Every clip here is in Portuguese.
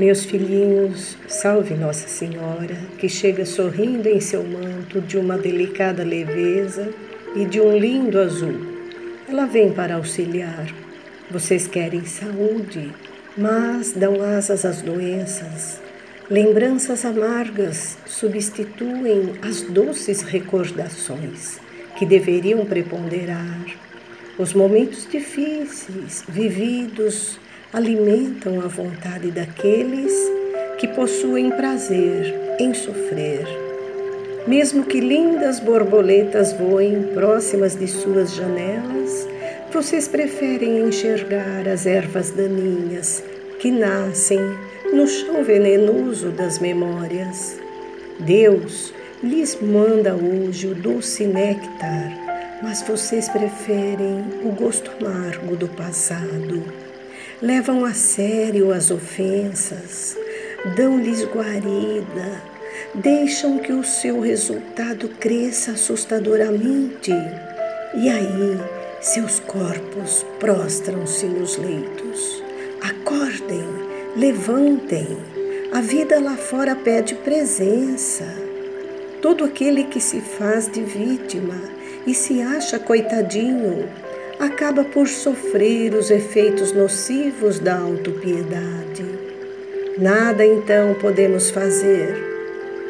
Meus filhinhos, salve Nossa Senhora, que chega sorrindo em seu manto de uma delicada leveza e de um lindo azul. Ela vem para auxiliar. Vocês querem saúde, mas dão asas às doenças. Lembranças amargas substituem as doces recordações que deveriam preponderar. Os momentos difíceis, vividos, alimentam a vontade daqueles que possuem prazer em sofrer. Mesmo que lindas borboletas voem próximas de suas janelas, vocês preferem enxergar as ervas daninhas que nascem no chão venenoso das memórias. Deus lhes manda hoje o doce néctar, mas vocês preferem o gosto amargo do passado levam a sério as ofensas, dão-lhes guarida, deixam que o seu resultado cresça assustadoramente. E aí, seus corpos prostram-se nos leitos. Acordem, levantem. A vida lá fora pede presença. Todo aquele que se faz de vítima e se acha coitadinho acaba por sofrer os efeitos nocivos da autopiedade. Nada então podemos fazer,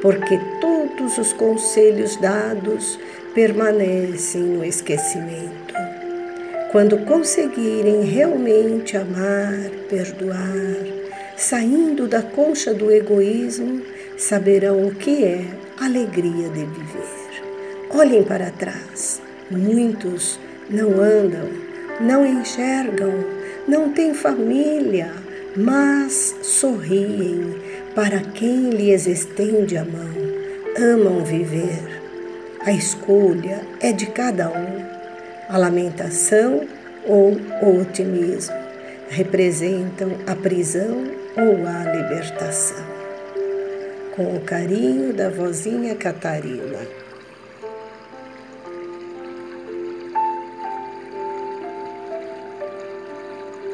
porque todos os conselhos dados permanecem no esquecimento. Quando conseguirem realmente amar, perdoar, saindo da concha do egoísmo, saberão o que é alegria de viver. Olhem para trás. Muitos não andam, não enxergam, não têm família, mas sorriem para quem lhes estende a mão. Amam viver. A escolha é de cada um. A lamentação ou o otimismo representam a prisão ou a libertação. Com o carinho da vozinha Catarina.